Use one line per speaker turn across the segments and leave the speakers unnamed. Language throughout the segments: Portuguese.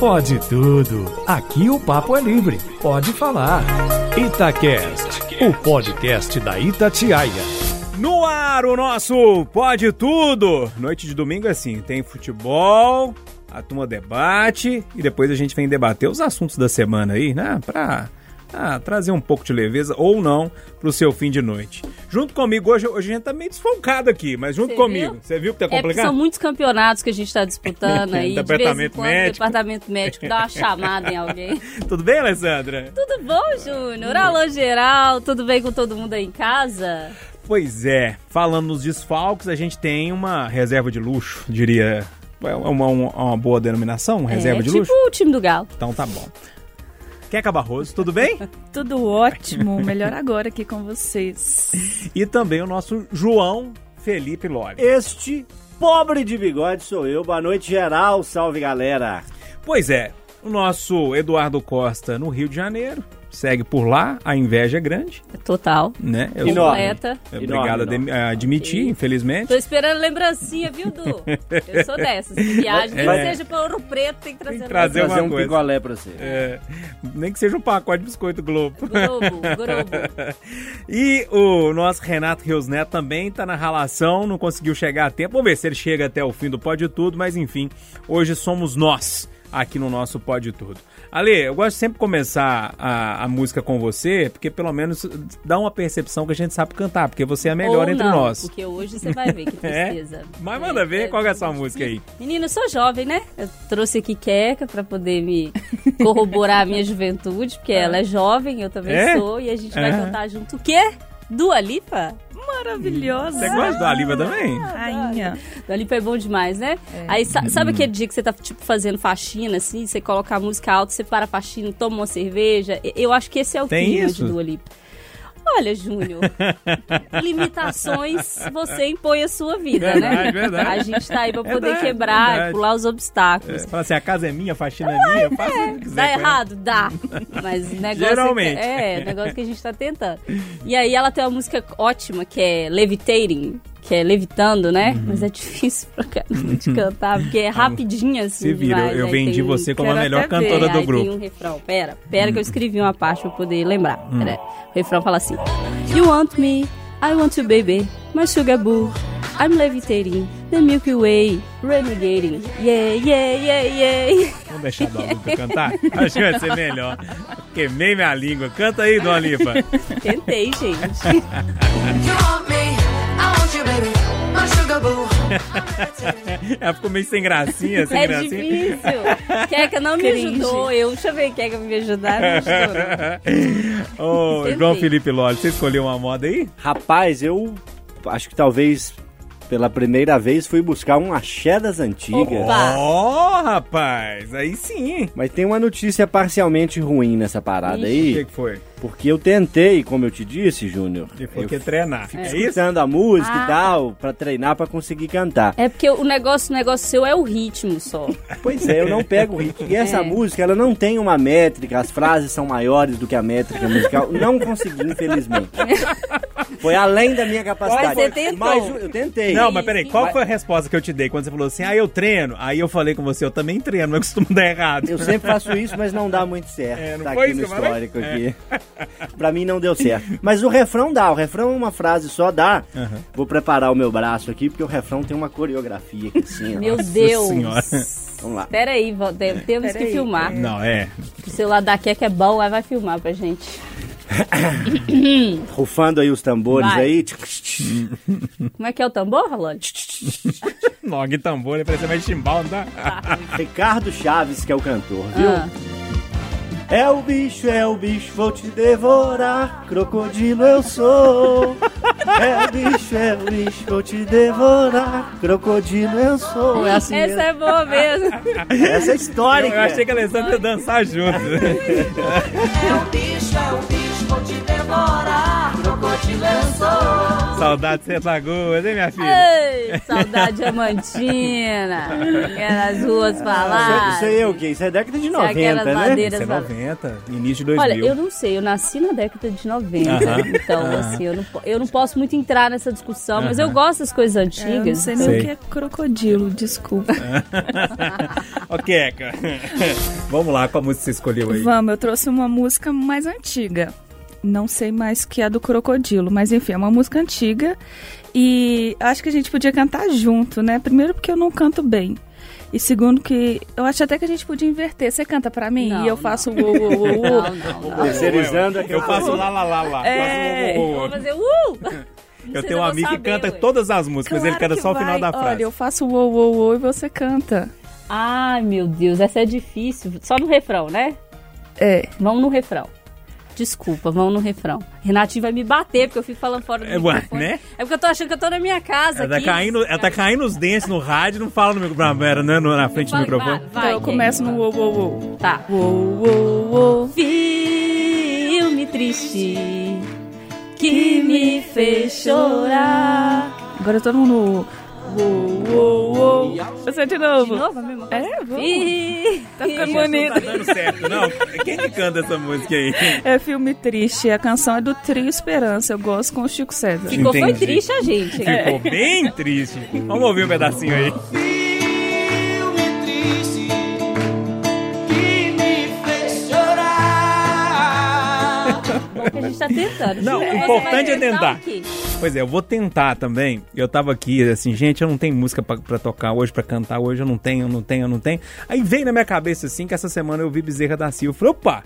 Pode tudo. Aqui o papo é livre. Pode falar. Itacast, o podcast da Itatiaia.
No ar, o nosso Pode Tudo. Noite de domingo é assim, tem futebol, a turma debate e depois a gente vem debater os assuntos da semana aí, né? Pra ah, trazer um pouco de leveza ou não pro seu fim de noite. Junto comigo, hoje, hoje a gente tá meio desfocado aqui, mas junto
Cê
comigo. Você viu que tá
É
complicado?
são muitos campeonatos que a gente está disputando aí. de
Departamento
quando,
médico.
O departamento médico dá uma chamada em alguém.
Tudo bem, Alessandra?
Tudo bom, Júnior? Alô, geral. Tudo bem com todo mundo aí em casa?
Pois é, falando nos desfalques, a gente tem uma reserva de luxo, diria. É uma, uma, uma boa denominação, reserva
é,
de
tipo
luxo?
o time do Galo.
Então tá bom. Queca Barroso, tudo bem?
Tudo ótimo, melhor agora aqui com vocês.
E também o nosso João Felipe Loli.
Este pobre de bigode sou eu. Boa noite, geral. Salve, galera.
Pois é, o nosso Eduardo Costa no Rio de Janeiro. Segue por lá, a inveja é grande,
Total.
né? Eu.
Completa.
É
Enorme,
Obrigado a
enorme.
dem- a admitir, infelizmente.
Tô esperando lembrancinha, viu, Du? Eu sou dessas. Que viagem, nem
É.
seja para Ouro Preto, tem que trazer
Tem que trazer uma
um
coisa.
picolé pra você.
É, nem que seja um pacote de biscoito Globo.
Globo, Globo.
E o nosso Renato Rios Neto também tá na ralação, não conseguiu chegar a tempo. Vamos ver se ele chega até o fim do Pode Tudo, mas enfim, hoje somos nós aqui no nosso Pode Tudo. Ale, eu gosto de sempre começar a, a música com você, porque pelo menos dá uma percepção que a gente sabe cantar, porque você é a melhor
Ou
entre
não,
nós.
Porque hoje você vai ver que
É?
tristeza.
Mas manda ver qual que é a sua música aí.
Menina, eu sou jovem, né? Eu trouxe aqui Queca pra poder me corroborar a minha juventude, porque ela é jovem, eu também
É?
sou, e a gente vai
É.
cantar junto o quê? Dua Lipa?
Maravilhosa.
Você gosta do Aliva também?
Rainha.
Dua Lipa é bom demais, né? Aí sa- sabe aquele dia que você tá, tipo, fazendo faxina, assim, você coloca a música alta, você para a faxina, toma uma cerveja? Eu acho que esse é o
Tem
clima
isso?
de Dua Lipa. Olha, Júnior, limitações você impõe a sua vida, né?
Verdade, verdade.
A gente tá aí pra poder
Verdade,
quebrar,
verdade.
pular os obstáculos.
É, fala assim, a casa é minha, a faxina é minha, faça o que quiser.
Dá errado? Dá. Mas negócio
Geralmente.
É, negócio que a gente tá tentando. E aí ela tem uma música ótima que é Levitating, que é levitando, né?
Uhum.
Mas é difícil pra caramba de cantar, porque é rapidinho assim.
Se vira,
demais.
eu
Aí
vendi
tem-
você como a melhor cantora do
aí
grupo.
tem um refrão. Pera, pera que eu escrevi uma parte pra poder lembrar.
Hum.
Pera. O refrão fala assim: You want me, I want you, baby, my sugar boo. I'm levitating, the Milky Way, renegating. Yeah, yeah, yeah, yeah.
Vamos deixar a Dona Lipa cantar? Acho que vai ser melhor. Queimei minha língua. Canta aí, Dona Lipa.
Tentei, gente.
Ela ficou meio sem gracinha, sem
É
gracinha.
difícil. Queca não me
Cringe.
ajudou. Eu chamei Queca pra me ajudar.
Ô,
Tentei.
João Felipe Loli, você escolheu uma moda aí?
Rapaz, eu acho que talvez pela primeira vez fui buscar um axé das antigas.
Ó, rapaz, aí sim.
Mas tem uma notícia parcialmente ruim nessa parada
O que,
aí.
que foi?
Porque eu tentei, como eu te disse, Júnior.
Foi
eu
que treinar. É, isso?
escutando a música
Ah.
e tal, pra treinar pra conseguir cantar.
É porque o negócio, o negócio seu é o ritmo só.
Pois é, eu não pego o ritmo. E essa
É.
música, ela não tem uma métrica, as frases são maiores do que a métrica musical. Não consegui, infelizmente. Foi além da minha capacidade.
Mas você tentou.
Mas eu tentei.
Não, mas peraí, qual foi a resposta que eu te dei quando você falou assim, ah, eu treino? Aí eu falei com você, eu também treino, mas costumo dar errado.
Eu sempre faço isso, mas não dá muito certo.
É, não
tá aqui no
isso que eu falei?
Pra mim não deu certo. Mas o refrão dá, o refrão é uma frase só dá. Vou preparar o meu braço aqui, porque o refrão tem uma coreografia aqui assim.
Meu Deus.
Senhora.
Vamos lá.
Pera aí, te- temos que
Pera aí,
filmar.
Não, é.
O celular da Queca é bom, aí vai filmar pra gente.
Rufando aí os tambores
Vai.
aí.
Como é que é o tambor, Rolone?
Nog tambor, ele parece mais chimbal, não dá?
Ricardo Chaves, que é o cantor, viu?
Ah.
É o bicho, é o bicho, vou te devorar. Crocodilo eu sou. É o bicho, é o bicho, vou te devorar. Crocodilo eu sou. É assim
Essa
mesmo.
é boa mesmo.
Essa é história.
Eu achei que a Alessandra ia dançar junto.
É o bicho, é o bicho, vou te devorar. Sou.
Saudade de ser lagoas, hein, minha filha?
Ei, saudade diamantina. Aquelas ruas
Isso,
faladas.
isso aí é o quê? Isso é década de
Isso é
90,
aquelas
né?
madeiras
Isso é
faladas.
90, início de 2000.
Olha, eu não sei, eu nasci na década de 90,
Aham,
então
aham.
assim, eu não, po- eu não posso muito entrar nessa discussão, mas eu
Aham.
gosto das coisas
É, eu
antigas.
não sei nem
Sei.
o que é crocodilo, desculpa.
ok, Eka. Vamos lá, qual música você escolheu aí?
Vamos, eu trouxe uma música mais antiga. Não sei mais que é do Crocodilo, mas enfim, é uma música antiga. E acho que a gente podia cantar junto, né? Primeiro porque eu não canto bem. E segundo que eu acho até que a gente podia inverter. Você canta pra mim
Não,
e eu
não.
faço o o o o o.
Não, não, não.
Terceirizando
Eu, eu faço lá, lá, lá, lá.
É.
Faço o- o-
Vou
o-
fazer uh!
Eu tenho um amigo que
saber,
canta
ué.
todas as músicas, ele
Claro
canta
que
só o final
vai.
da frase.
Olha, eu faço o o o o e você canta.
Ai, meu Deus, essa é difícil. Só no refrão, né?
É.
Vamos no refrão. Desculpa, vamos no refrão. Renatinho vai me bater porque eu fico falando fora do
É,
microfone.
né?
É porque eu tô achando que eu tô na minha casa
Ela tá,
aqui.
caindo, ela tá caindo os dentes no rádio, não fala no microfone, né, na frente do
Vai,
microfone.
vai,
Então
vai,
eu começo no o o o.
Tá.
O o o.
Filme triste que me fez chorar.
Agora todo mundo. O o o. Você de novo.
De novo a mesma coisa?
É, vamos.
Ih,
Tá ficando
Não
bonito.
tá dando certo, não. Quem que canta essa música aí?
É filme triste. A canção é do Trio Esperança. Eu gosto com o Chico César.
Ficou foi
Entendi.
triste a gente.
Ficou bem triste. Vamos ouvir um pedacinho aí.
Filme triste que me fez chorar.
Bom que a gente tá tentando.
Não, o importante é tentar.
O quê?
Pois é, eu vou tentar também. Eu tava aqui, assim, gente, eu não tenho música pra, pra tocar hoje, pra cantar hoje, eu não tenho, eu não tenho, eu não tenho. Aí veio na minha cabeça, assim, que essa semana eu vi Bezerra da Silva. Eu falei, opa,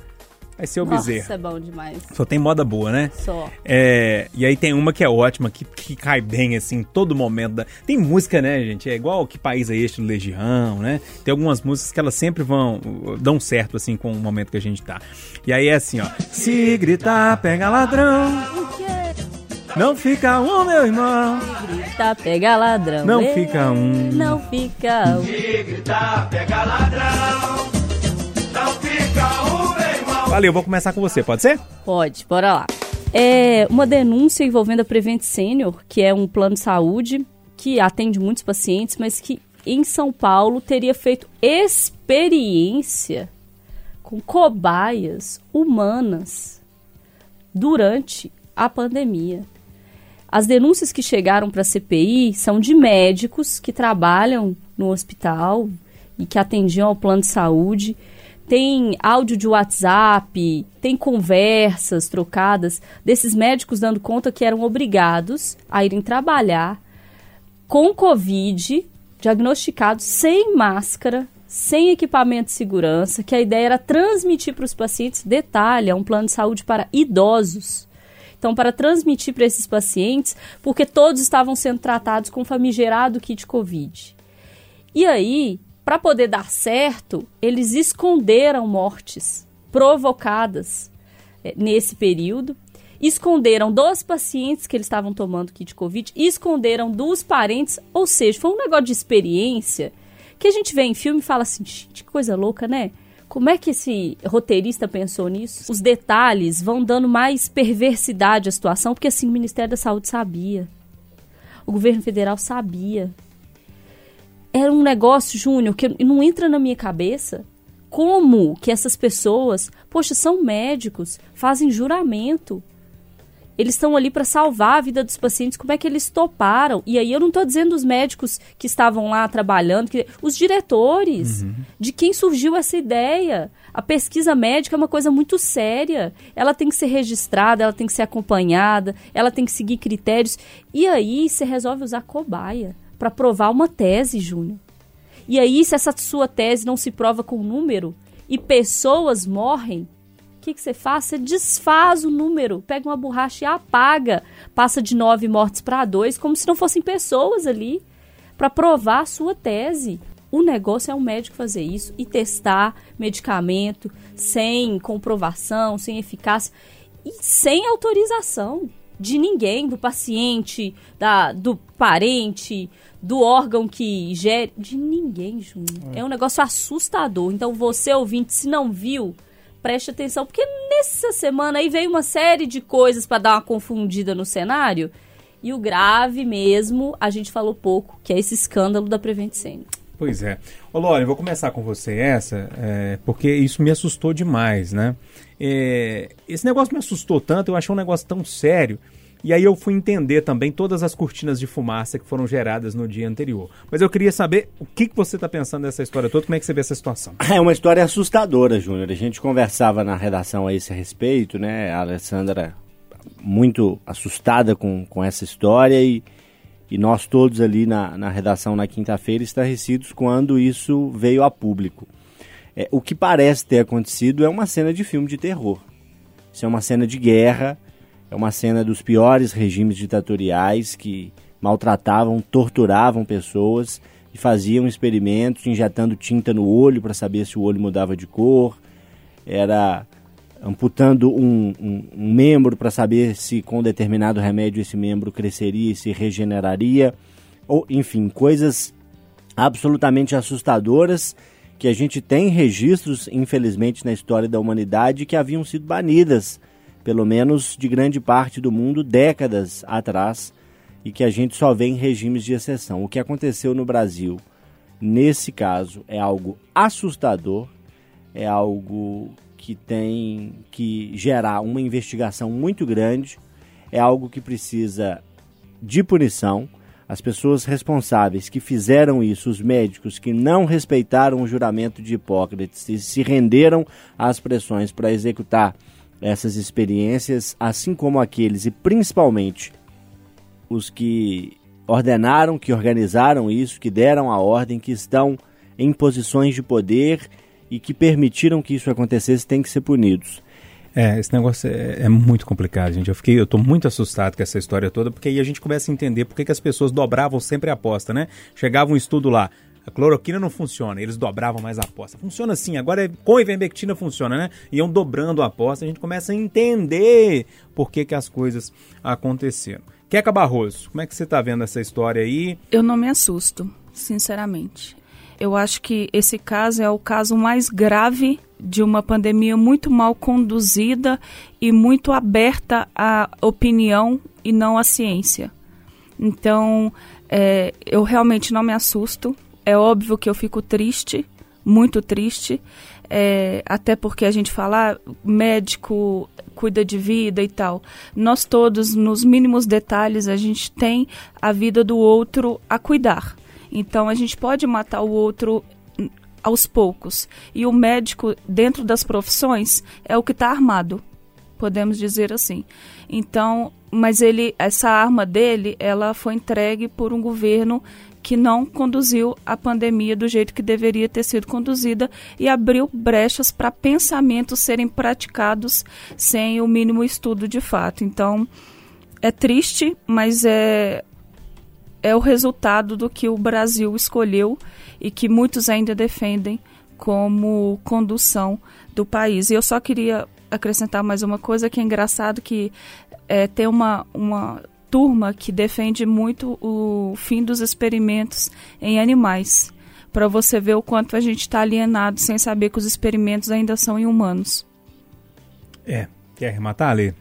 vai ser o Bezerra.
Nossa, é bom demais.
Só tem moda boa, né?
Só.
É, e aí tem uma que é ótima, que, que cai bem, assim, em todo momento. Da... Tem música, né, gente? É igual Que País é Este do Legião, né? Tem algumas músicas que elas sempre vão, dão certo, assim, com o momento que a gente tá. E aí é assim, ó. Se gritar, pega ladrão. Não fica um, meu irmão.
Tá, pega ladrão.
Não
Ei,
fica um.
Não fica um.
Valeu, vou começar com você, pode ser?
Pode, bora lá. É uma denúncia envolvendo a Prevent Senior, que é um plano de saúde que atende muitos pacientes, mas que em São Paulo teria feito experiência com cobaias humanas durante a pandemia. As denúncias que chegaram para a CPI são de médicos que trabalham no hospital e que atendiam ao plano de saúde. Tem áudio de WhatsApp, tem conversas trocadas desses médicos dando conta que eram obrigados a irem trabalhar com Covid, diagnosticados sem máscara, sem equipamento de segurança, que a ideia era transmitir para os pacientes, detalhe, é um plano de saúde para idosos. Então, para transmitir para esses pacientes, porque todos estavam sendo tratados com famigerado kit Covid. E aí, para poder dar certo, eles esconderam mortes provocadas eh, nesse período, esconderam dos pacientes que eles estavam tomando kit Covid, esconderam dos parentes, ou seja, foi um negócio de experiência que a gente vê em filme e fala assim, gente, que coisa louca, né? Como é que esse roteirista pensou nisso? Os detalhes vão dando mais perversidade à situação, porque assim, o Ministério da Saúde sabia. O governo federal sabia. Era um negócio, Júnior, que não entra na minha cabeça. Como que essas pessoas, poxa, são médicos, fazem juramento. Eles estão ali para salvar a vida dos pacientes. Como é que eles toparam? E aí eu não estou dizendo os médicos que estavam lá trabalhando, que- os diretores, de quem surgiu essa ideia. A pesquisa médica é uma coisa muito séria. Ela tem que ser registrada, ela tem que ser acompanhada, ela tem que seguir critérios. E aí você resolve usar cobaia para provar uma tese, Júnior. E aí, se essa sua tese não se prova com número e pessoas morrem, que, que você faz? Você desfaz o número, pega uma borracha e apaga. Passa de nove mortes para dois, como se não fossem pessoas ali, para provar a sua tese. O negócio é um médico fazer isso e testar medicamento sem comprovação, sem eficácia e sem autorização de ninguém, do paciente, da, do parente, do órgão que gere, de ninguém, Júnior. É um negócio assustador. Então você, ouvinte, se não viu, preste atenção, porque nessa semana aí veio uma série de coisas para dar uma confundida no cenário. E o grave mesmo, a gente falou pouco, que é esse escândalo da Prevent Senior.
Pois é. Ô, Lore, vou começar com você essa, é, porque isso me assustou demais, né? É, esse negócio me assustou tanto, eu achei um negócio tão sério. E aí eu fui entender também todas as cortinas de fumaça que foram geradas no dia anterior. Mas eu queria saber o que, que você está pensando dessa história toda, como é que você vê essa situação?
É uma história assustadora, Júnior. A gente conversava na redação a esse respeito, né? A Alessandra muito assustada com, com essa história e, e nós todos ali na, na redação na quinta-feira estarrecidos quando isso veio a público. É, o que parece ter acontecido é uma cena de filme de terror. Isso é uma cena de guerra, é uma cena dos piores regimes ditatoriais que maltratavam, torturavam pessoas e faziam experimentos injetando tinta no olho para saber se o olho mudava de cor. Era amputando um, um, um membro para saber se com determinado remédio esse membro cresceria e se regeneraria. Ou, enfim, coisas absolutamente assustadoras que a gente tem registros, infelizmente, na história da humanidade que haviam sido banidas, pelo menos de grande parte do mundo, décadas atrás, e que a gente só vê em regimes de exceção. O que aconteceu no Brasil, nesse caso, é algo assustador, é algo que tem que gerar uma investigação muito grande, é algo que precisa de punição as pessoas responsáveis que fizeram isso, os médicos que não respeitaram o juramento de Hipócrates e se renderam às pressões para executar essas experiências, assim como aqueles e principalmente os que ordenaram, que organizaram isso, que deram a ordem, que estão em posições de poder e que permitiram que isso acontecesse, têm que ser punidos.
É, esse negócio é, é, muito complicado, gente. Eu fiquei, eu tô muito assustado com essa história toda, porque aí a gente começa a entender por que, as pessoas dobravam sempre a aposta, né? Chegava um estudo lá, a cloroquina não funciona, eles dobravam mais a aposta. Funciona assim, agora é, com ivermectina funciona, né? Iam dobrando a aposta, a gente começa a entender por que, que as coisas aconteceram. Queca Barroso, como é que você tá vendo essa história aí?
Eu não me assusto, sinceramente. Eu acho que esse caso é o caso mais grave de uma pandemia muito mal conduzida e muito aberta à opinião e não à ciência. Então, é, eu realmente não me assusto. É óbvio que eu fico triste, muito triste, é, até porque a gente fala, ah, médico cuida de vida e tal. Nós todos, nos mínimos detalhes, a gente tem a vida do outro a cuidar. Então, a gente pode matar o outro aos poucos. E o médico, dentro das profissões, é o que está armado, podemos dizer assim. Então, mas ele, essa arma dele, ela foi entregue por um governo que não conduziu a pandemia do jeito que deveria ter sido conduzida e abriu brechas para pensamentos serem praticados sem o mínimo estudo de fato. Então, é triste, mas é é o resultado do que o Brasil escolheu e que muitos ainda defendem como condução do país. E eu só queria acrescentar mais uma coisa que é engraçado que é, tem uma, uma turma que defende muito o fim dos experimentos em animais, para você ver o quanto a gente está alienado sem saber que os experimentos ainda são em humanos.
É, quer arrematar, Ali?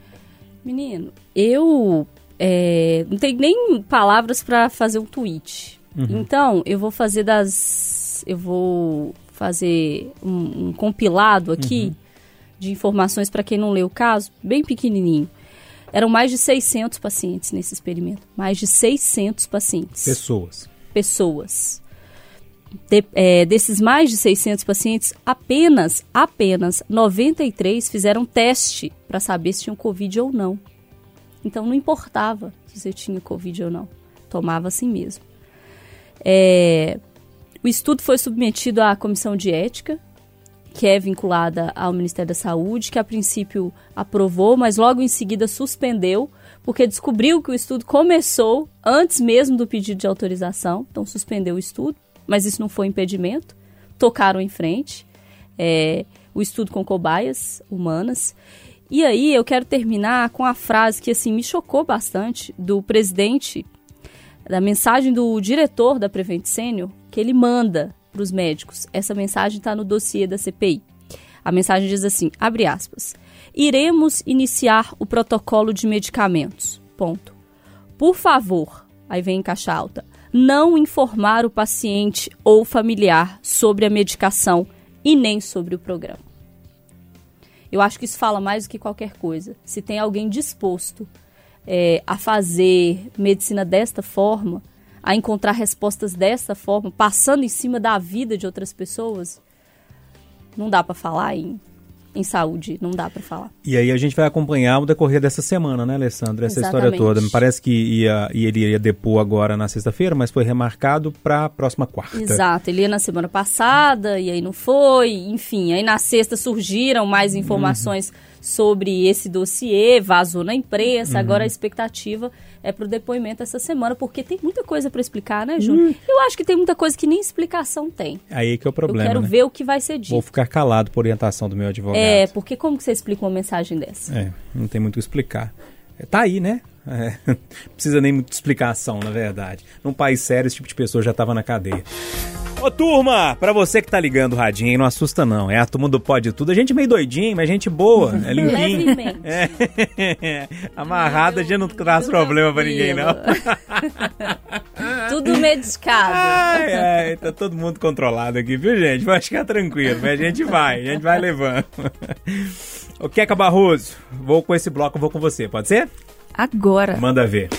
Menino, eu é, não tenho nem palavras para fazer um tweet. Uhum. Então, eu vou fazer das. Eu vou fazer um, um compilado aqui uhum. de informações para quem não leu o caso, bem pequenininho. Eram mais de 600 pacientes nesse experimento. Mais de 600 pacientes.
Pessoas.
Pessoas. De, é, desses mais de 600 pacientes, apenas, apenas 93 fizeram teste para saber se tinham Covid ou não. Então não importava se você tinha Covid ou não. Tomava assim mesmo. É, o estudo foi submetido à comissão de ética, que é vinculada ao Ministério da Saúde, que a princípio aprovou, mas logo em seguida suspendeu, porque descobriu que o estudo começou antes mesmo do pedido de autorização, então suspendeu o estudo, mas isso não foi impedimento, tocaram em frente. É, o estudo com cobaias humanas. E aí eu quero terminar com a frase que assim me chocou bastante do presidente, da mensagem do diretor da Prevent Senior, que ele manda para os médicos. Essa mensagem está no dossiê da CPI. A mensagem diz assim, abre aspas, Iremos iniciar o protocolo de medicamentos. Ponto. Por favor, aí vem em caixa alta, não informar o paciente ou familiar sobre a medicação e nem sobre o programa. Eu acho que isso fala mais do que qualquer coisa. Se tem alguém disposto é, a fazer medicina desta forma, a encontrar respostas desta forma, passando em cima da vida de outras pessoas, não dá pra falar em, em saúde, não dá pra falar.
E aí a gente vai acompanhar o decorrer dessa semana, né, Alessandra? Essa história
Exatamente.
toda. Me parece que ia, e ele ia depor agora na sexta-feira, mas foi remarcado para a próxima quarta.
Exato, ele ia na semana passada e aí não foi, enfim, aí na sexta surgiram mais informações sobre esse dossiê, vazou na imprensa, agora a expectativa é pro depoimento essa semana, porque tem muita coisa para explicar, né, Júnior? Eu acho que tem muita coisa que nem explicação tem.
Aí que é o problema,
Eu quero
né?
ver o que vai ser dito.
Vou ficar calado por orientação do meu advogado.
É, porque como que você explica uma mensagem dessa?
É, não tem muito o que explicar. É, Tá aí, né? É, não precisa nem muita explicação, na verdade. Num país sério, esse tipo de pessoa já estava na cadeia. Ô turma, pra você que tá ligando o radinho, não assusta não. É a turma do Pode Tudo. A gente meio doidinho, mas gente boa. É limpinho. É. Amarrada, a gente não traz problema pra ninguém, não.
Tudo medicado.
Ai, ai, tá todo mundo controlado aqui, viu, gente? Vai ficar tranquilo, mas a gente vai, a gente vai levando. Ô, Queca Barroso, vou com esse bloco, vou com você, pode ser?
Agora.
Manda ver.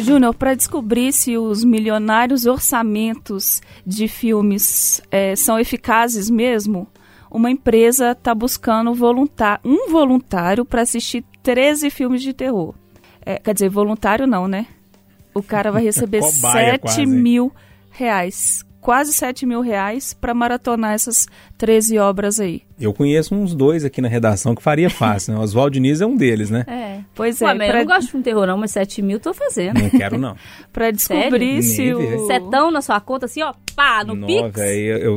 Júnior, para descobrir se os milionários orçamentos de filmes eh, são eficazes mesmo, uma empresa está buscando voluntar- um voluntário para assistir 13 filmes de terror. Eh, quer dizer, voluntário não, né? O cara vai receber
Cobaia
7
quase.
mil reais. Quase 7 mil reais para maratonar essas 13 obras aí.
Eu conheço uns dois aqui na redação que faria fácil, né? Oswaldo Diniz é um deles, né?
É.
Pois é,
Ué, mas eu
pra-
não gosto de filme terror não, mas 7 mil tô fazendo.
Não quero, não.
Para descobrir
Sério?
se o...
Setão na sua conta, assim, ó, pá, no
Não,
Pix.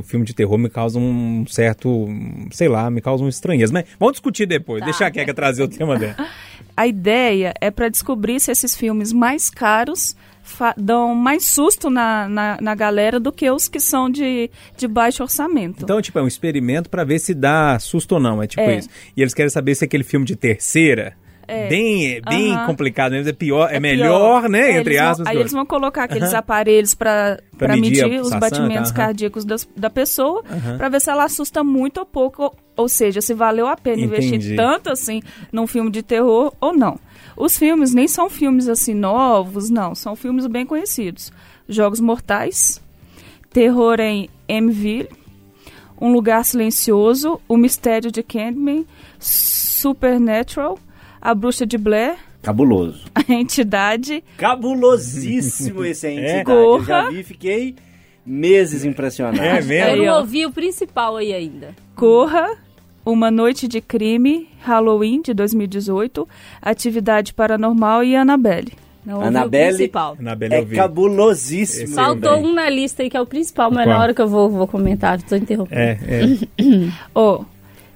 filme de terror me causa um certo, sei lá, me causa um estranheza. Mas vamos discutir depois.
Tá.
Deixa a Queca trazer o tema dela.
A ideia é para descobrir se esses filmes mais caros dão mais susto na, na, na galera do que os que são de, de baixo orçamento.
Então, tipo, é um experimento pra ver se dá susto ou não. É tipo
É.
isso. E eles querem saber se aquele filme de terceira, bem, bem
Aham.
complicado mesmo, é pior, é,
pior.
melhor, né?
É,
entre
eles vão-
aspas.
Aí eles vão colocar aqueles aparelhos para
medir
medir, os batimentos
tá,
cardíacos das- da pessoa, para ver se ela assusta muito ou pouco, ou, ou seja, se valeu a pena
Entendi.
investir tanto assim num filme de terror ou não. Os filmes nem são filmes assim novos, não, são filmes bem conhecidos. Jogos Mortais, Terror em Mville, Um Lugar Silencioso, O Mistério de Candyman, Supernatural, A Bruxa de Blair,
Cabuloso.
A Entidade,
Cabulosíssimo esse aí,
É?
entidade. Eu
Corra.
já vi e fiquei meses impressionado.
É
Eu
mesmo?
Aí,
não ouvi o principal aí ainda.
Corra, Uma Noite de Crime, Halloween de 2018, Atividade Paranormal e Annabelle.
Não principal.
Anabelle
É cabulosíssimo.
Esse
Faltou
também.
um na lista aí que é o principal, mas
Qual?
na hora que eu vou, vou comentar, tô interrompendo.
É, é.
Ó,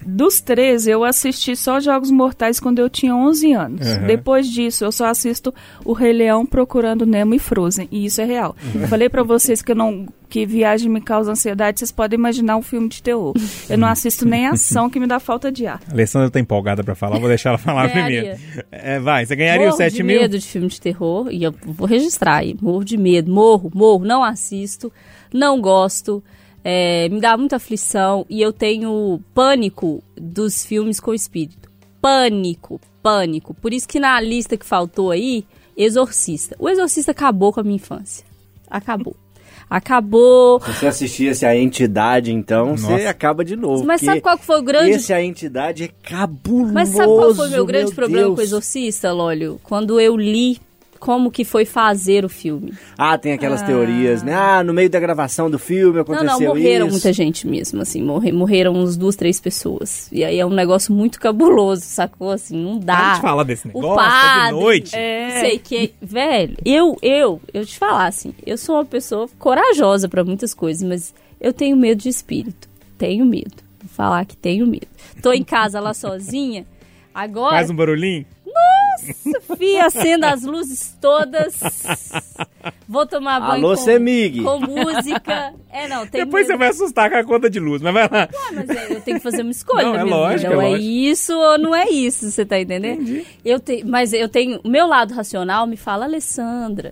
dos três, eu assisti só Jogos Mortais quando eu tinha 11 anos.
Uhum.
Depois disso, eu só assisto O Rei Leão Procurando Nemo e Frozen. E isso é real. Eu falei pra vocês que, eu não, que viagem me causa ansiedade, vocês podem imaginar um filme de terror. Eu não assisto nem ação que me dá falta de ar.
A Alessandra tá empolgada pra falar, vou deixar ela falar primeiro. É, vai, você ganharia
morro
os 7
de
mil?
medo de filme de terror, e eu vou registrar aí, morro de medo, morro, morro, não assisto, não gosto, é, me dá muita aflição, e eu tenho pânico dos filmes com espírito. Pânico, pânico. Por isso que na lista que faltou aí, Exorcista. O Exorcista acabou com a minha infância. Acabou. Acabou.
Se você assistisse a entidade, então, você
Nossa.
acaba de novo.
Mas sabe qual que foi o grande
Esse a entidade é cabuloso.
Mas sabe qual foi o meu grande
meu
problema
Deus.
com o Exorcista, Lólio? Quando eu li como que foi fazer o filme.
Ah, tem aquelas teorias, né? Ah, no meio da gravação do filme
Não,
aconteceu
não, morreram
isso.
muita gente mesmo, assim, morre, morreram uns duas, três pessoas. E aí é um negócio muito cabuloso, sacou? Assim, não
A
dá.
gente fala desse
O
negócio, tá
padre,
de noite.
É. Sei que, velho, eu, eu, eu te falar assim, eu sou uma pessoa corajosa pra muitas coisas, mas eu tenho medo de espírito. Tenho medo. Vou falar que tenho medo. Tô em casa lá sozinha. Agora,
Faz um barulhinho.
Nossa, fia, acenda as luzes todas. Vou tomar banho
Alô,
com,
Semig.
com música. É, não, tem
Depois você vai assustar com a conta de luz, mas vai lá.
Ah, mas é, eu tenho que fazer uma escolha.
Não, é lógico, é
é
lógico.
isso ou não é isso, você tá entendendo? Eu te, mas eu tenho. Meu lado racional me fala, Alessandra.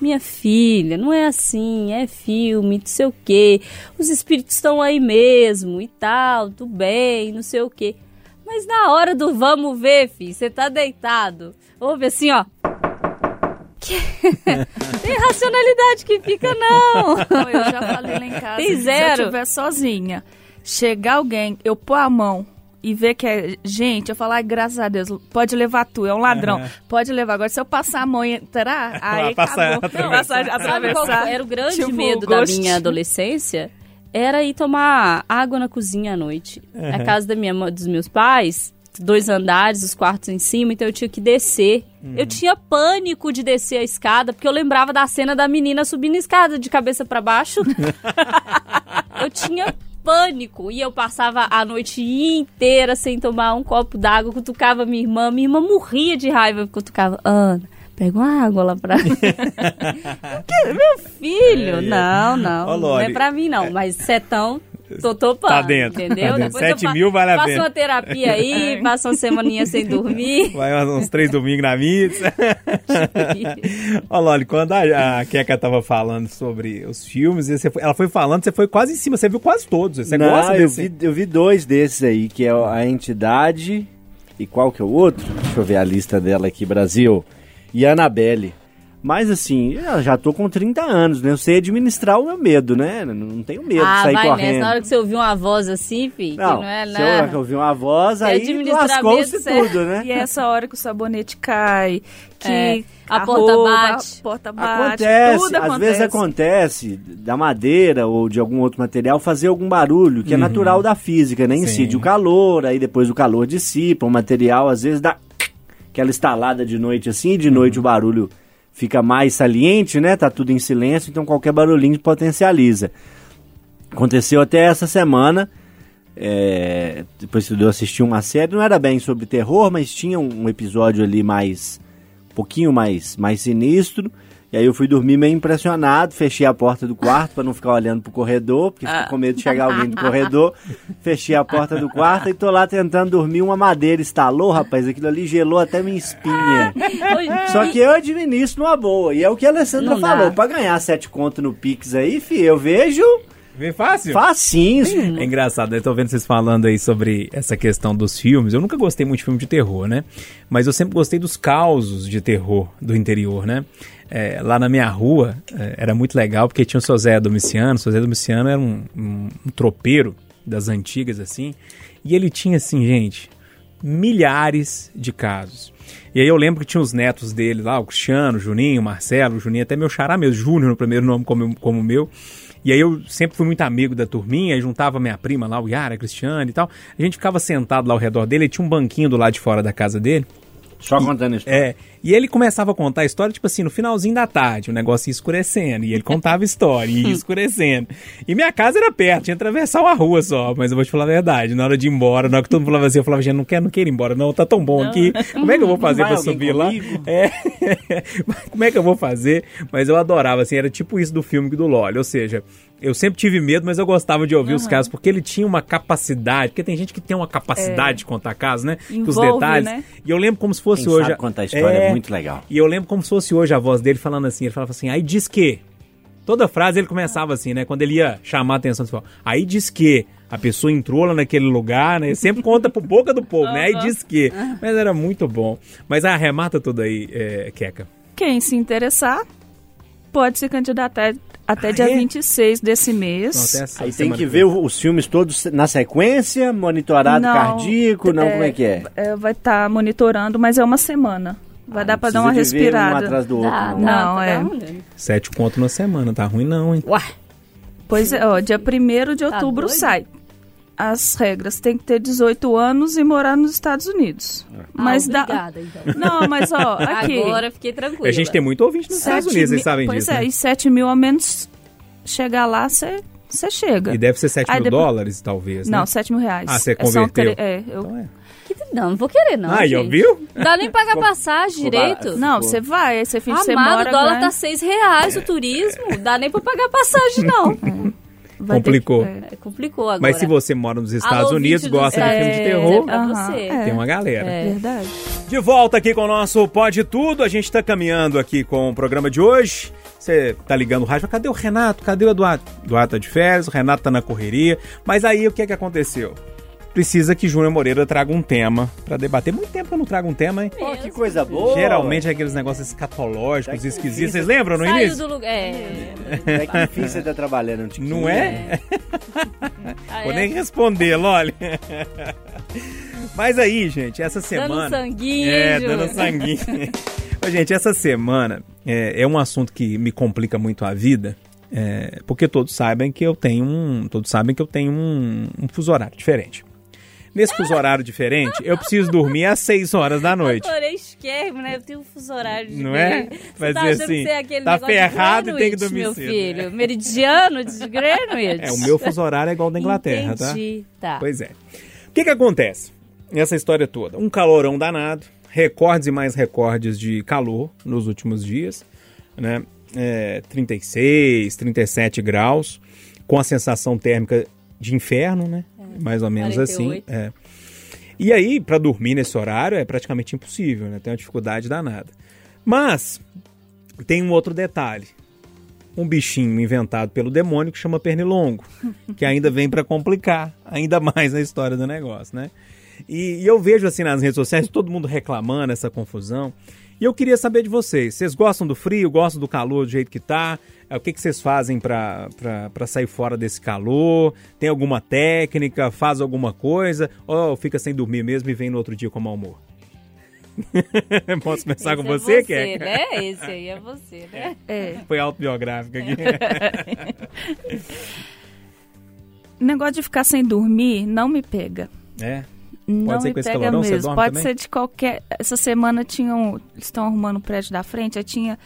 Minha filha, não é assim, é filme, não sei o quê. Os espíritos estão aí mesmo e tal, tudo bem, não sei o quê. Mas na hora do vamos ver, filho, você tá deitado. Ouve assim, ó. Que- Tem racionalidade que fica, não.
Não, eu já falei lá em casa.
Tem zero.
Se eu estiver sozinha, chegar alguém, eu pôr a mão e ver que é gente, eu falar, "Ai, graças a Deus, pode levar tu, é um ladrão. Pode levar. Agora, se eu passar a mão e entrar, aí
passar,
acabou.
atravessar.
Passar,
Sabe qual
atravessar.
era o grande
Tipo,
medo da minha adolescência? Era ir tomar água na cozinha à noite. A casa da minha, dos meus pais, dois andares, os quartos em cima, então eu tinha que descer. Eu tinha pânico de descer a escada, porque eu lembrava da cena da menina subindo a escada de cabeça pra baixo. eu tinha pânico e eu passava a noite inteira sem tomar um copo d'água, cutucava minha irmã, minha irmã morria de raiva, eu cutucava, Ana, pega uma água lá pra mim. Meu filho, não, não,
Ô,
não é pra mim não, mas setão, tô topando,
Tá dentro,
entendeu?
tá dentro.
Depois eu
Sete
fa-
mil vale a pena.
uma terapia aí, passo uma semaninha sem dormir.
Vai uns três domingos na missa. Ó, Loli, quando a, a Keka tava falando sobre os filmes, você foi- ela foi falando, você foi quase em cima, você viu quase todos. Você
Não,
gosta
eu
desse?
vi, eu vi dois desses aí, que é a entidade e qual que é o outro? Deixa eu ver a lista dela aqui, Brasil. E a Annabelle. Mas assim, eu já tô com 30 anos, né? Eu sei administrar o meu medo, né? Não- tenho medo de
ah,
sair
vai
correndo.
nessa, na hora que você ouviu uma voz assim, filho,
Não,
que não é nada.
eu ouvir uma voz,
Se
aí
administrar
lascou-se tudo, né?
E é essa hora que o sabonete cai, que
É, a porta
roupa,
bate.
A porta bate,
Acontece,
tudo
às
acontece.
vezes acontece da madeira ou de algum outro material fazer algum barulho, que é natural da física, né? Incide
Sim.
o calor, aí depois o calor dissipa, o material às vezes dá aquela estalada de noite assim, e de noite o barulho fica mais saliente, né? Tá tudo em silêncio, então qualquer barulhinho potencializa. Aconteceu até essa semana, é, depois que eu assisti uma série, não era bem sobre terror, mas tinha um, um episódio ali mais, um pouquinho mais, mais sinistro. E aí eu fui dormir meio impressionado, fechei a porta do quarto para não ficar olhando pro corredor, porque fico com medo de chegar alguém do corredor. Fechei a porta do quarto e tô lá tentando dormir, uma madeira estalou, rapaz, aquilo ali gelou até minha espinha.
Oi,
Só que eu administro numa boa. E é o que a Alessandra
Não
falou. Pra ganhar sete conto no Pix aí, fi, eu vejo
Vem fácil?
facinho.
É engraçado, eu tô vendo vocês falando aí sobre essa questão dos filmes. Eu nunca gostei muito de filme de terror, né? Mas eu sempre gostei dos causos de terror do interior, né? É, lá na minha rua é, era muito legal porque tinha o seu Zé Domiciano. O seu Zé Domiciano era um, um- um tropeiro das antigas, assim. E ele tinha, assim, gente, milhares de casos. E aí eu lembro que tinha os netos dele lá, o Cristiano, o Juninho, o Marcelo, o Juninho, até meu xará mesmo, Júnior no primeiro nome como, como o meu. E aí eu sempre fui muito amigo da turminha, e juntava minha prima lá, o Yara, a Cristiane e tal. A gente ficava sentado lá ao redor dele, e tinha um banquinho do lado de fora da casa dele.
Só contando isso.
É, e ele começava a contar a história, tipo assim, no finalzinho da tarde, o negócio ia escurecendo, e ele contava a história, e ia escurecendo. E minha casa era perto, tinha que atravessar uma rua só, mas eu vou te falar a verdade, na hora de ir embora, na hora que todo mundo falava assim, eu falava, gente, não quero, não quero ir embora, não, tá tão bom aqui, como é que eu vou fazer pra subir lá?
comigo?
É, como é que eu vou fazer? Mas eu adorava, assim, era tipo isso do filme do Loli, ou seja, eu sempre tive medo, mas eu gostava de ouvir os casos, porque ele tinha uma capacidade, porque tem gente que tem uma capacidade de contar casos, né? Com os
Envolve,
detalhes.
né?
E eu lembro como se fosse
Quem
hoje.
sabe contar a história é muito legal.
E eu lembro como se fosse hoje a voz dele falando assim, ele falava assim, aí diz que. Toda frase ele começava assim, né? Quando ele ia chamar a atenção, ele falava, aí diz que a pessoa entrou lá naquele lugar, né? Sempre conta por boca do povo, né? Aí diz que. Mas era muito bom. Mas arremata tudo aí, é, Queca.
Quem se interessar pode se candidatar até
Ah,
dia
é?
26 desse
Então,
mês.
essa
Aí tem que ver os filmes todos na sequência, monitorado
Não,
cardíaco, não, como é que é?
é, vai estar monitorando, mas é uma semana. Vai dar pra dar uma
ver Um
respirada.
atrás do outro.
Dá,
não.
dá,
Não,
tá
é.
dando.
Sete conto na semana, tá ruim não, hein?
Ué,
Pois é, ó, dia 1 de
Tá
outubro
doido?
sai. As regras tem que ter 18 anos e morar nos Estados Unidos. Mas
ah,
dá.
obrigada, então.
Não, mas ó, aqui.
Agora fiquei tranquila.
A gente tem muito ouvinte nos Estados Unidos,
mil-
vocês sabem
pois
disso,
é,
né?
e 7 mil a menos chegar lá, você chega.
E deve ser 7
Aí
mil
depois-
dólares, talvez, né?
Não, 7 mil reais.
Ah, você
É,
converteu?
tre- É, eu
Então é.
Não, não vou querer, não.
Aí, ó,
gente.
viu?
Não dá nem pagar passagem direito.
Não, você vai, aí você finge que você
Amado,
mora...
o dólar
ganha.
tá seis reais o turismo. Dá nem pra pagar passagem, não.
Vai ter
Complicou.
que- é.
É, complicou agora.
Mas se você mora nos Estados
Alô,
Unidos,
ouvinte do
gosta de filme de
É,
terror,
pra
Aham,
você.
é.
tem uma galera.
É.
Verdade.
De volta aqui com o nosso Pode Tudo. A gente tá caminhando aqui com o programa de hoje. Você tá ligando o rádio, cadê o Renato? Cadê o Eduardo? Eduardo tá de férias, o Renato tá na correria. Mas aí o que é que aconteceu? Precisa que Júnior Moreira traga um tema pra debater. Muito tempo que eu não trago um tema, hein?
Pô, que coisa boa.
Geralmente é aqueles negócios escatológicos,
Tá
esquisitos. Vocês lembram no
Saiu
início?
do lugar. É.
É que enfim você tá trabalhando um tiquinho.
Não é?
Ah,
Vou
é.
nem responder, olha. Mas aí, gente, essa semana.
Dando sanguinho.
É, dando sanguinho. Gente, essa semana é, é um assunto que me complica muito a vida. é, porque todos sabem que eu tenho um. Todos sabem que eu tenho um, um fuso horário diferente. Nesse fuso horário diferente, eu preciso dormir às 6 horas da noite.
Adorei esquermo, né? Eu tenho um fuso horário de
Não é?
Você
Vai
tá
assim,
que você é aquele
tá ferrado e tem que dormir
meu
cedo,
filho. Meridiano de Greenwich.
É, o meu fuso horário é igual da Inglaterra, tá?
Entendi. tá?
Pois é. O que que acontece? Essa história toda. Um calorão danado, recordes e mais recordes de calor nos últimos dias, né? É, 36, 37 graus, com a sensação térmica de inferno, né? Mais ou menos
48.
assim. É. E aí, para dormir nesse horário é praticamente impossível, né? Tem uma dificuldade danada. Mas tem um outro detalhe. Um bichinho inventado pelo demônio que chama pernilongo, que ainda vem para complicar ainda mais a história do negócio, né? E, e eu vejo assim nas redes sociais todo mundo reclamando essa confusão. E eu queria saber de vocês. Vocês gostam do frio? Gostam do calor do jeito que tá? É, O que, que vocês fazem para sair fora desse calor? Tem alguma técnica? Faz alguma coisa? Ou fica sem dormir mesmo e vem no outro dia com mau humor? Posso começar com você,
é
Keka?
né? Esse aí é você, né?
É.
Foi autobiográfico aqui.
O negócio de ficar sem dormir não me pega.
É.
Não
ser
me
com esse você
mesmo.
dorme
Pode
também?
ser de qualquer. Essa semana tinham. Estão arrumando o prédio da frente, aí tinha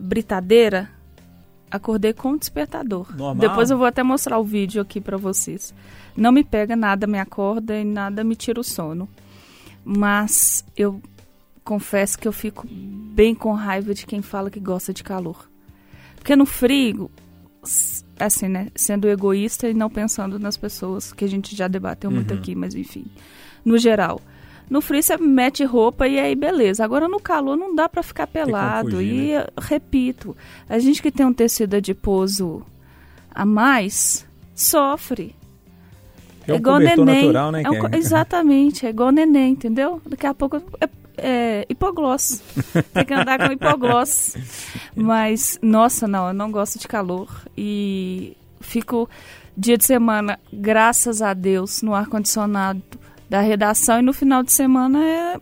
britadeira. Acordei com o despertador.
Normal.
Depois eu vou até mostrar o vídeo aqui pra vocês. Não me pega nada, me acorda e nada me tira o sono. Mas eu confesso que eu fico bem com raiva de quem fala que gosta de calor. Porque no frio, assim, né? Sendo egoísta e não pensando nas pessoas, que a gente já debateu muito
Uhum.
aqui, mas enfim. No geral. No frio você mete roupa e aí beleza. Agora no calor não dá pra ficar pelado.
fugir,
e eh, repito, a gente que tem um tecido adiposo a mais sofre.
É um cobertor natural, né,
É um
Keka?
exatamente, é igual neném, entendeu? Daqui a pouco é, é hipogloss. Tem que andar com hipogloss. Mas, nossa, não, eu não gosto de calor. E fico dia de semana, graças a Deus, no ar-condicionado da redação. E no final de semana é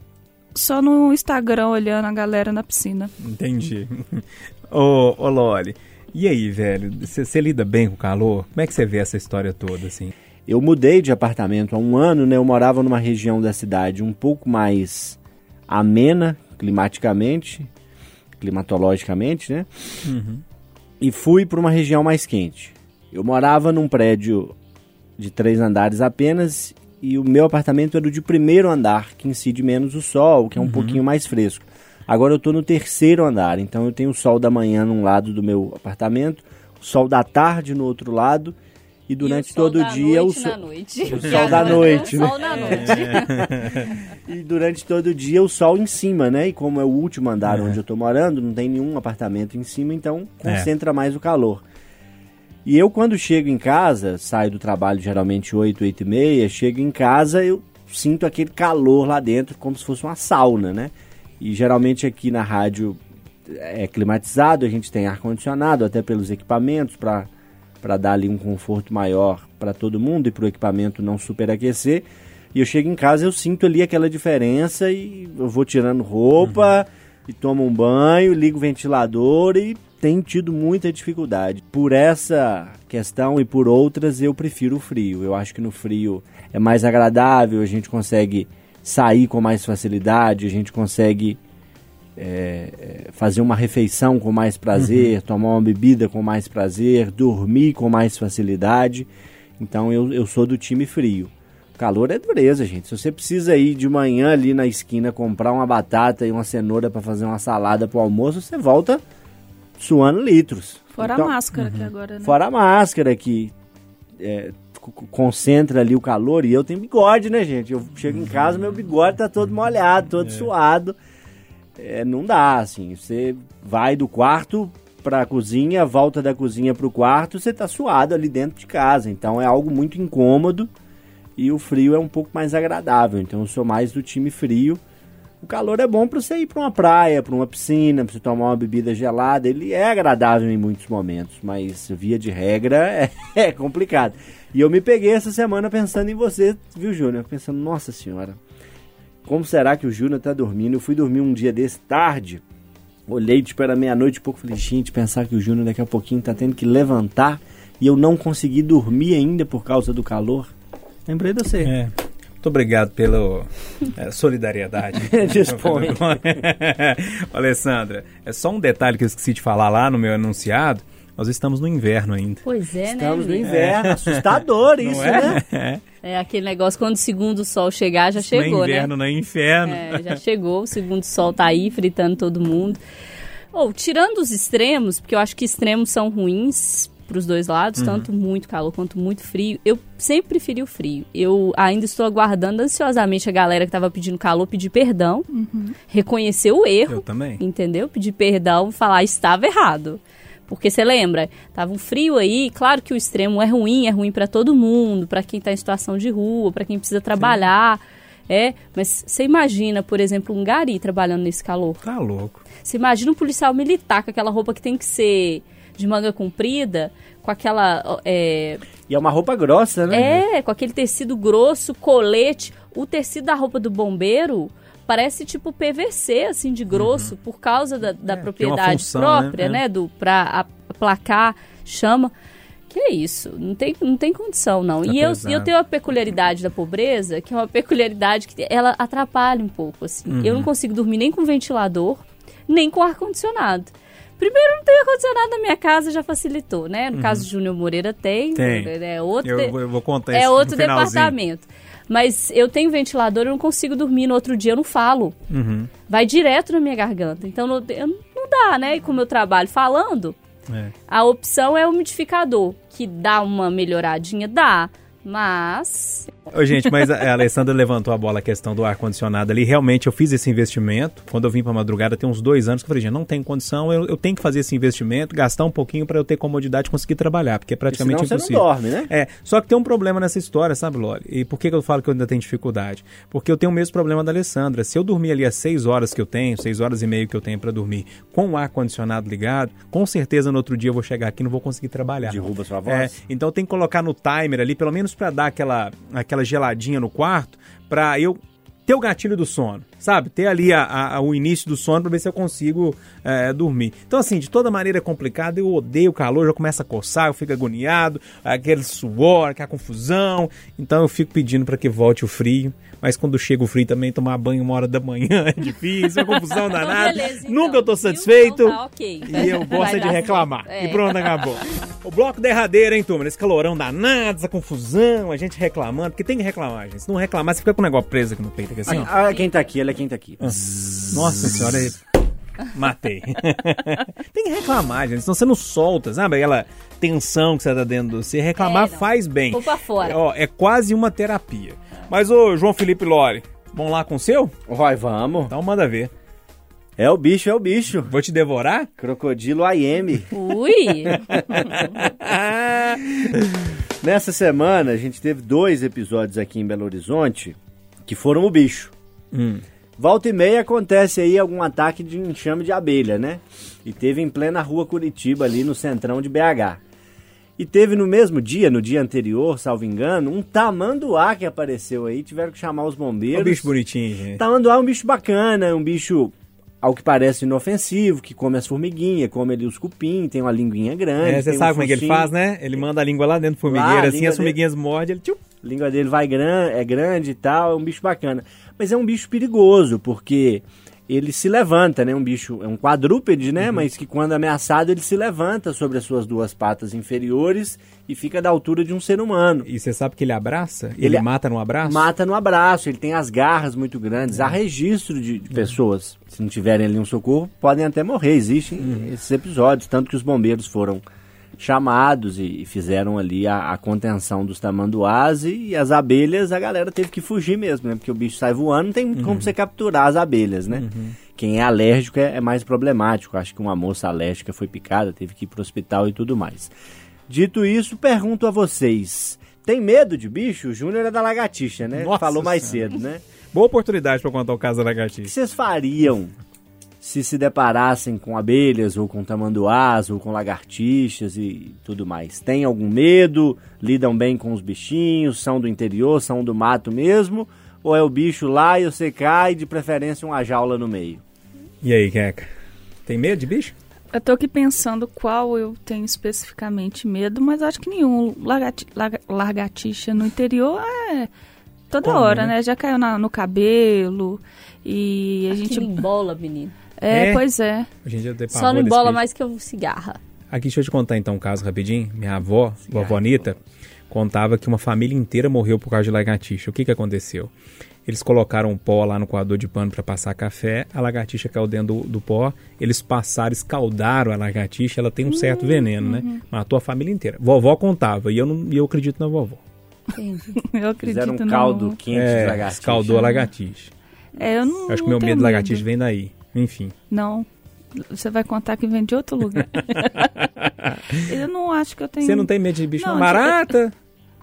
só no Instagram olhando a galera na piscina.
Entendi. ô, ô Loli, e aí, velho? Você lida bem com o calor? Como é que você vê essa história toda, assim?
Eu mudei de apartamento há um ano, né? Eu morava numa região da cidade um pouco mais amena climaticamente, climatologicamente, né? E fui para uma região mais quente. Eu morava num prédio de três andares apenas e o meu apartamento era o de primeiro andar, que incide menos o sol, que é um pouquinho mais fresco. Agora eu estou no terceiro andar, então eu tenho o sol da manhã num lado do meu apartamento, o sol da tarde no outro lado e durante
E o
todo o dia o sol
na noite.
o
E
sol da noite,
O
né?
sol na noite.
e durante todo o dia o sol em cima, né? E como é o último andar onde eu tô morando, não tem nenhum apartamento em cima, então
É.
concentra mais o calor. E eu quando chego em casa, saio do trabalho geralmente 8, 8 e meia, chego em casa, eu sinto aquele calor lá dentro, como se fosse uma sauna, né? E geralmente aqui na rádio é climatizado, a gente tem ar-condicionado, até pelos equipamentos, para dar ali um conforto maior para todo mundo e para o equipamento não superaquecer. E eu chego em casa eu sinto ali aquela diferença e eu vou tirando roupa e tomo um banho, ligo o ventilador e tenho tido muita dificuldade. Por essa questão e por outras eu prefiro o frio. Eu acho que no frio é mais agradável, a gente consegue sair com mais facilidade, a gente consegue é, é, fazer uma refeição com mais prazer, tomar uma bebida com mais prazer, dormir com mais facilidade. Então eu, eu sou do time frio. Calor é dureza, gente. Se você precisa ir de manhã ali na esquina comprar uma batata e uma cenoura pra fazer uma salada pro almoço, você volta suando litros.
Fora
Então-
a máscara que agora, né?
Fora a máscara que é, concentra ali o calor. E eu tenho bigode, né, gente? Eu chego em casa, meu bigode tá todo molhado, todo suado. É, não dá, assim. Você vai do quarto pra cozinha, volta da cozinha pro quarto, você tá suado ali dentro de casa. Então é algo muito incômodo e o frio é um pouco mais agradável. Então eu sou mais do time frio. O calor é bom para você ir para uma praia, para uma piscina, para você tomar uma bebida gelada. Ele é agradável em muitos momentos, mas via de regra é, é complicado. E eu me peguei essa semana pensando em você, viu, Júnior? Pensando, nossa senhora, como será que o Júnior tá dormindo? Eu fui dormir um dia desse tarde, olhei tipo era meia-noite e pouco, falei, gente, pensar que o Júnior daqui a pouquinho tá tendo que levantar e eu não consegui dormir ainda por causa do calor. Lembrei de você.
É. Muito obrigado pela é, solidariedade.
Disponha.
Alessandra, é só um detalhe que eu esqueci de falar lá no meu enunciado. Nós estamos no inverno ainda.
Pois é,
Estamos no
né?
inverno, assustador isso,
Não é?
né?
É.
É aquele negócio quando o segundo sol chegar, já chegou,
não é
né?
inverno, não é inferno.
É, já chegou, o segundo sol tá aí fritando todo mundo. Ou tirando os extremos, porque eu acho que extremos são ruins para os dois lados, tanto muito calor quanto muito frio. Eu sempre preferi o frio. Eu ainda estou aguardando ansiosamente a galera que estava pedindo calor pedir perdão, reconhecer o erro,
Eu também.
entendeu? Pedir perdão falar estava errado. Porque você lembra, tava um frio aí, claro que o extremo é ruim, é ruim para todo mundo, para quem tá em situação de rua, para quem precisa trabalhar, é, mas você imagina, por exemplo, um gari trabalhando nesse calor.
Tá louco.
Você imagina um policial militar com aquela roupa que tem que ser de manga comprida, com aquela é,
E é uma roupa grossa, né?
é, com aquele tecido grosso, colete. O tecido da roupa do bombeiro parece tipo PVC, assim, de grosso, por causa da, da
É,
propriedade
função,
própria,
né?
né? Do, pra aplacar chama. Que é isso? Não tem, não tem condição, não.
Tá
e eu,
pesado.
eu tenho a peculiaridade da pobreza, que é uma peculiaridade que ela atrapalha um pouco, assim.
Uhum.
Eu não consigo dormir nem com ventilador, nem com ar-condicionado. Primeiro, não tem ar-condicionado na minha casa, já facilitou, né? No caso de Júnior Moreira tem.
Uhum. Tem.
É outro,
Eu, eu vou contar
é outro departamento. Mas eu tenho ventilador, eu não consigo dormir. No outro dia eu não falo.
Uhum.
Vai direto na minha garganta. Então não, não dá, né? E como eu trabalho falando,
É.
a opção é o umidificador, que dá uma melhoradinha, dá. Mas.
Ô, gente, mas a Alessandra levantou a bola a questão do ar-condicionado ali. Realmente eu fiz esse investimento. Quando eu vim pra madrugada, tem uns dois anos que eu falei, gente, não tem condição, eu, eu tenho que fazer esse investimento, gastar um pouquinho pra eu ter comodidade e conseguir trabalhar, porque é praticamente
Senão você não
impossível.
dorme, né?
É, só que tem um problema nessa história, sabe, Loli? E por que, que eu falo que eu ainda tenho dificuldade? Porque eu tenho o mesmo problema da Alessandra. Se eu dormir ali as seis horas que eu tenho, seis horas e meia que eu tenho pra dormir, com o ar-condicionado ligado, com certeza no outro dia eu vou chegar aqui e não vou conseguir trabalhar.
Derruba sua
É,
voz.
então tem que colocar no timer ali, pelo menos pra dar aquela, aquela geladinha no quarto, pra eu ter o gatilho do sono, sabe? Ter ali a- a- o início do sono pra ver se eu consigo é, dormir. Então, assim, de toda maneira é complicado, eu odeio o calor, já começa a coçar, eu fico agoniado, aquele suor, aquela confusão. Então eu fico pedindo pra que volte o frio. Mas quando chega o frio também, tomar banho uma hora da manhã é difícil, é confusão
Então,
danada.
beleza, então.
Nunca eu tô
Viu?
satisfeito.
Então tá, ok.
E eu gosto de reclamar.
É.
E pronto, acabou. O bloco derradeiro, hein, turma? Esse calorão danado, essa confusão, a gente reclamando, porque tem que reclamar, gente. Se não reclamar, você fica com o negócio preso aqui no peito, aqui assim, ó.
Ah, quem tá aqui, ela é quem tá aqui.
Nossa senhora, aí- matei. tem que reclamar, gente, senão você não solta, sabe? Aquela tensão que você tá dentro de você. Reclamar
É, não.
faz bem.
Vou pra fora.
Ó, é quase uma terapia. Mas, ô, João Felipe Lore, vamos lá com o seu?
Vai, vamos.
Então manda ver.
É o bicho, é o bicho.
Vou te devorar?
Crocodilo IM.
Ui!
Nessa semana, a gente teve dois episódios aqui em Belo Horizonte que foram o bicho.
Hum.
Volta e meia acontece aí algum ataque de enxame de abelha, né? E teve em plena rua Curitiba, ali no centrão de BH. E teve no mesmo dia, no dia anterior, salvo engano, um tamanduá que apareceu aí. Tiveram que chamar os bombeiros.
bicho bonitinho, gente.
Tamanduá é um bicho bacana, um bicho, ao que parece, inofensivo, que come as formiguinhas, come ali os cupim, tem uma linguinha grande.
É, você
tem um
sabe como é que ele faz, né? Ele manda a língua lá dentro do
Lá,
formigueiro,
a
assim, as formiguinhas mordem, ele tchum.
A língua dele vai gran, é grande e tal, é um bicho bacana. Mas é um bicho perigoso, porque ele se levanta, né? Um bicho, é um quadrúpede, né? Mas que quando ameaçado ele se levanta sobre as suas duas patas inferiores e fica da altura de um ser humano.
E você sabe que ele abraça? Ele,
Ele
mata no abraço?
Mata no abraço, ele tem as garras muito grandes. Há registro de, de pessoas, se não tiverem ali um socorro, podem até morrer. Existem esses episódios, tanto que os bombeiros foram chamados e, e fizeram ali a, a contenção dos tamanduás e, e as abelhas, a galera teve que fugir mesmo, né? Porque o bicho sai voando, não tem muito como você capturar as abelhas, né? Quem é alérgico é, é mais problemático. Acho que uma moça alérgica foi picada, teve que ir pro hospital e tudo mais. Dito isso, pergunto a vocês. Tem medo de bicho? O Júnior é da lagartixa, né?
Nossa
Falou mais
Senhora.
cedo, né?
Boa oportunidade pra contar o caso da
O que
lagartixa.
vocês fariam se se deparassem com abelhas ou com tamanduás ou com lagartixas e tudo mais? Tem algum medo? Lidam bem com os bichinhos? São do interior? São do mato mesmo? Ou é o bicho lá e você cai, de preferência uma jaula no meio?
E aí, Queca? Tem medo de bicho?
Eu tô aqui pensando qual eu tenho especificamente medo, mas acho que nenhum. Largati, larga- largatixa no interior é toda
Comum,
hora,
né?
né? Já caiu na- no cabelo e a
Aquilo
gente.
embola, menino.
É,
É?
pois é.
A gente já tem
Só não embola mais que o cigarra.
Aqui, deixa eu te contar então um caso rapidinho. Minha avó, vovó Anitta, contava que uma família inteira morreu por causa de lagartixa. O que que aconteceu? Eles colocaram pó lá no coador de pano para passar café, a lagartixa caiu dentro do, do pó, eles passaram, escaldaram a lagartixa, ela tem um certo veneno, né? Matou a família inteira. Vovó contava, e eu, não, e eu acredito na vovó.
Entendi.
Eu acredito
Fizeram um
no-
caldo quente de
É,
lagartixa.
escaldou a lagartixa.
É, eu não.
Eu acho que meu medo de lagartixa vem daí. Enfim.
Não. Você vai contar que vem de outro lugar. eu não acho que eu tenho.
Você não tem medo de bicho
Não,
não, barata?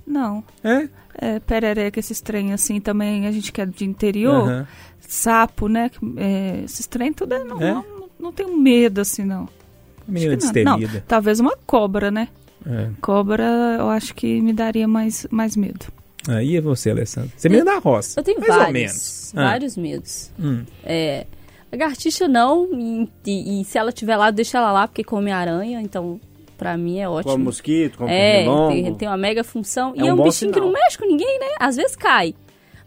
Não.
É?
É, perereca, esses trem assim também, a gente que é de interior, sapo, né? é, esses trem tudo é, não,
É?
não, não tenho medo assim, não.
Menina
que não. Não,
destemida.
talvez uma cobra, né?
É.
Cobra, eu acho que me daria mais, mais medo.
Aí é você, Alessandro. Você é menina da roça.
Eu tenho
mais ou
vários,
menos. Ah.
vários medos.
Hum.
É, lagartixa não, e, e- e se ela estiver lá, deixa ela lá, porque come aranha, então pra mim é ótimo.
Como mosquito, como
É, tem, tem uma mega função.
É
e é
um
um
bom
bichinho que
sinal.
não mexe com ninguém, né? Às vezes cai.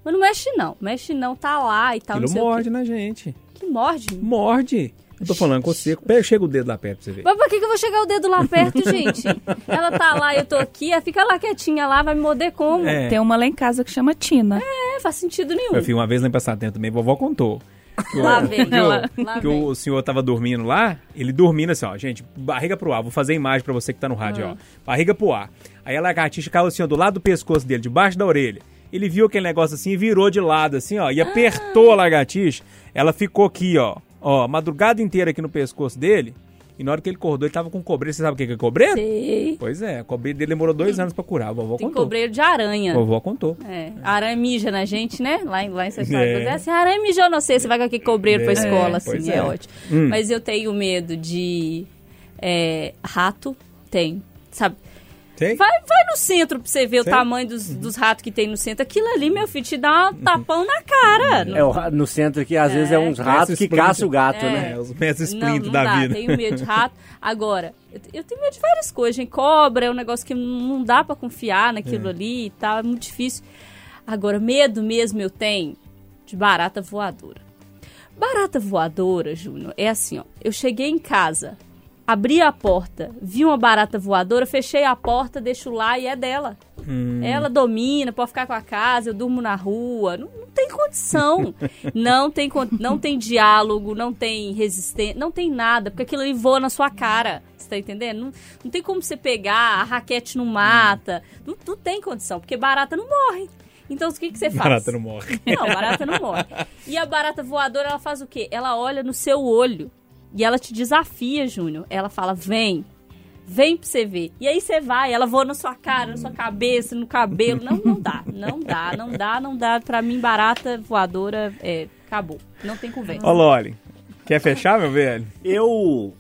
Mas não mexe não. Mexe não, tá lá e tal.
Aquilo
não
morde na gente.
Que morde.
Morde. Eu tô falando com você. Pega, chega o dedo lá perto pra você ver.
Mas por que, que eu vou chegar o dedo lá perto, gente? Ela tá lá, eu tô aqui, ela fica lá quietinha lá, vai me morder como? É,
É.
Tem uma lá em casa que chama Tina.
faz sentido nenhum.
Meu filho, uma vez lá em Passatempo também, vovó contou. Que o-
Lá vem,
que o-
lá,
que
vem.
o senhor tava dormindo lá, ele dormindo assim, ó, gente, barriga pro ar, vou fazer a imagem pra você que tá no rádio,
Ah.
ó. Barriga pro ar. Aí a lagartixa caiu assim, ó, do lado do pescoço dele, debaixo da orelha. Ele viu aquele negócio assim e virou de lado, assim, ó, e apertou a lagartixa. Ela ficou aqui, ó, ó, madrugada inteira aqui no pescoço dele. E na hora que ele acordou, ele tava com cobreiro. Você sabe o que é cobreiro?
Sei.
Pois é, a cobreiro dele demorou dois anos pra curar. A vovó
Tem
contou.
cobreiro de aranha.
A vovó contou.
É, a aranha mija na gente, né? Lá em, lá em São
É.
é. assim, aranha mijou no você, você vai com aquele cobreiro pra
É,
escola,
pois
assim,
é.
é, ótimo.
Hum.
Mas eu tenho medo de é, rato, tem, sabe?
Tem?
Vai, vai no centro pra você ver
Sei.
o tamanho dos, dos ratos que tem no centro. Aquilo ali, meu filho, te dá um tapão na cara.
É, o ra- no centro aqui, às vezes, é uns ratos que caçam o gato,
É.
né?
É, os mestres
Não,
da
dá,
vida.
tenho medo de rato. Agora, eu, eu tenho medo de várias coisas, gente. Cobra é um negócio que não dá pra confiar naquilo ali e tal, é muito difícil. Agora, medo mesmo eu tenho de barata voadora. Barata voadora, Júnior, é assim, ó. Eu cheguei em casa, abri a porta, vi uma barata voadora, fechei a porta, deixo lá e é dela.
Hum.
Ela domina, pode ficar com a casa, eu durmo na rua. Não, não tem condição. não, tem, não tem diálogo, não tem resistência, não tem nada, porque aquilo ali voa na sua cara. Você tá entendendo? Não, não tem como você pegar, a raquete não mata. Não, não tem condição, porque barata não morre. Então o que, que você faz?
Barata não morre.
Não, barata não morre. E a barata voadora, ela faz o quê? Ela olha no seu olho e ela te desafia, Júnior. Ela fala, vem. Vem pra você ver. E aí você vai, ela voa na sua cara, na sua cabeça, no cabelo. Não, não dá. Não dá, não dá, não dá. Pra mim, barata voadora, é, acabou. Não tem conversa.
Ó, Loli, quer fechar, meu velho?
Eu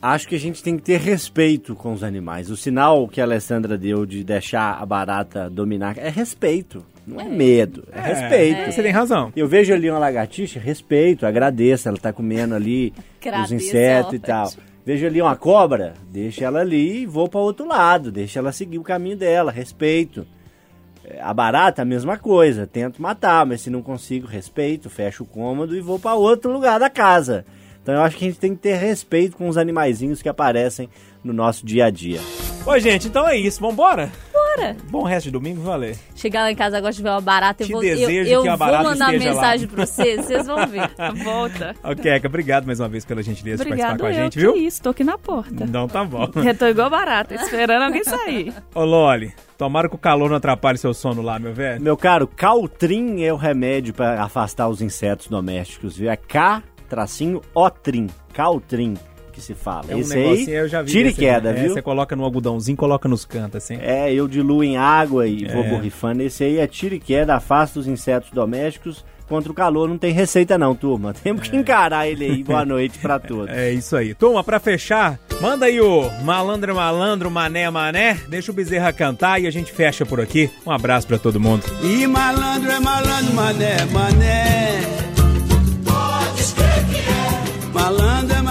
acho que a gente tem que ter respeito com os animais. O sinal que a Alessandra deu de deixar a barata dominar é respeito, não é, medo, é, respeito.
Você tem razão.
Eu vejo ali uma lagartixa, respeito, agradeço, ela tá comendo ali os insetos e tal. Vejo ali uma cobra, deixa ela ali e vou para outro lado, deixa ela seguir o caminho dela, respeito. É, A barata, a mesma coisa. Tento matar, mas se não consigo, respeito, fecho o cômodo e vou para outro lugar da casa. Então eu acho que a gente tem que ter respeito com os animaizinhos que aparecem no nosso dia a dia.
Ô, gente, então é isso. Vambora?
Bora.
Bom resto de domingo, valeu.
Chegar lá em casa agora, tiver uma barata, eu
Te
vou, eu,
desejo
eu
que a
vou mandar
esteja lá.
mensagem pra vocês, vocês vão ver.
Volta.
Ok, Eka, obrigado mais uma vez pela gentileza de
Obrigado
participar com a gente, viu?
isso, tô aqui na porta.
Então tá bom.
Eu tô igual barata, esperando alguém sair.
Ô, Loli, tomara que o calor não atrapalhe seu sono lá, meu velho.
Meu caro, Caltrim é o remédio para afastar os insetos domésticos, viu? É K-Otrim, Caltrim que se fala.
É um
Esse aí,
eu já vi.
tira e queda,
é,
viu?
Você coloca no algodãozinho, coloca nos cantos, assim.
É, eu diluo em água e vou
É.
borrifando. Esse aí é tira e queda, afasta os insetos domésticos. Contra o calor não tem receita não, turma. Temos que encarar ele aí. Boa noite pra todos.
É isso aí. Turma, pra fechar, manda aí o malandro é malandro, mané é mané. Deixa o Bezerra cantar e a gente fecha por aqui. Um abraço pra todo mundo.
E malandro é malandro, mané, mané. Pode escrever que é. Malandro é malandro.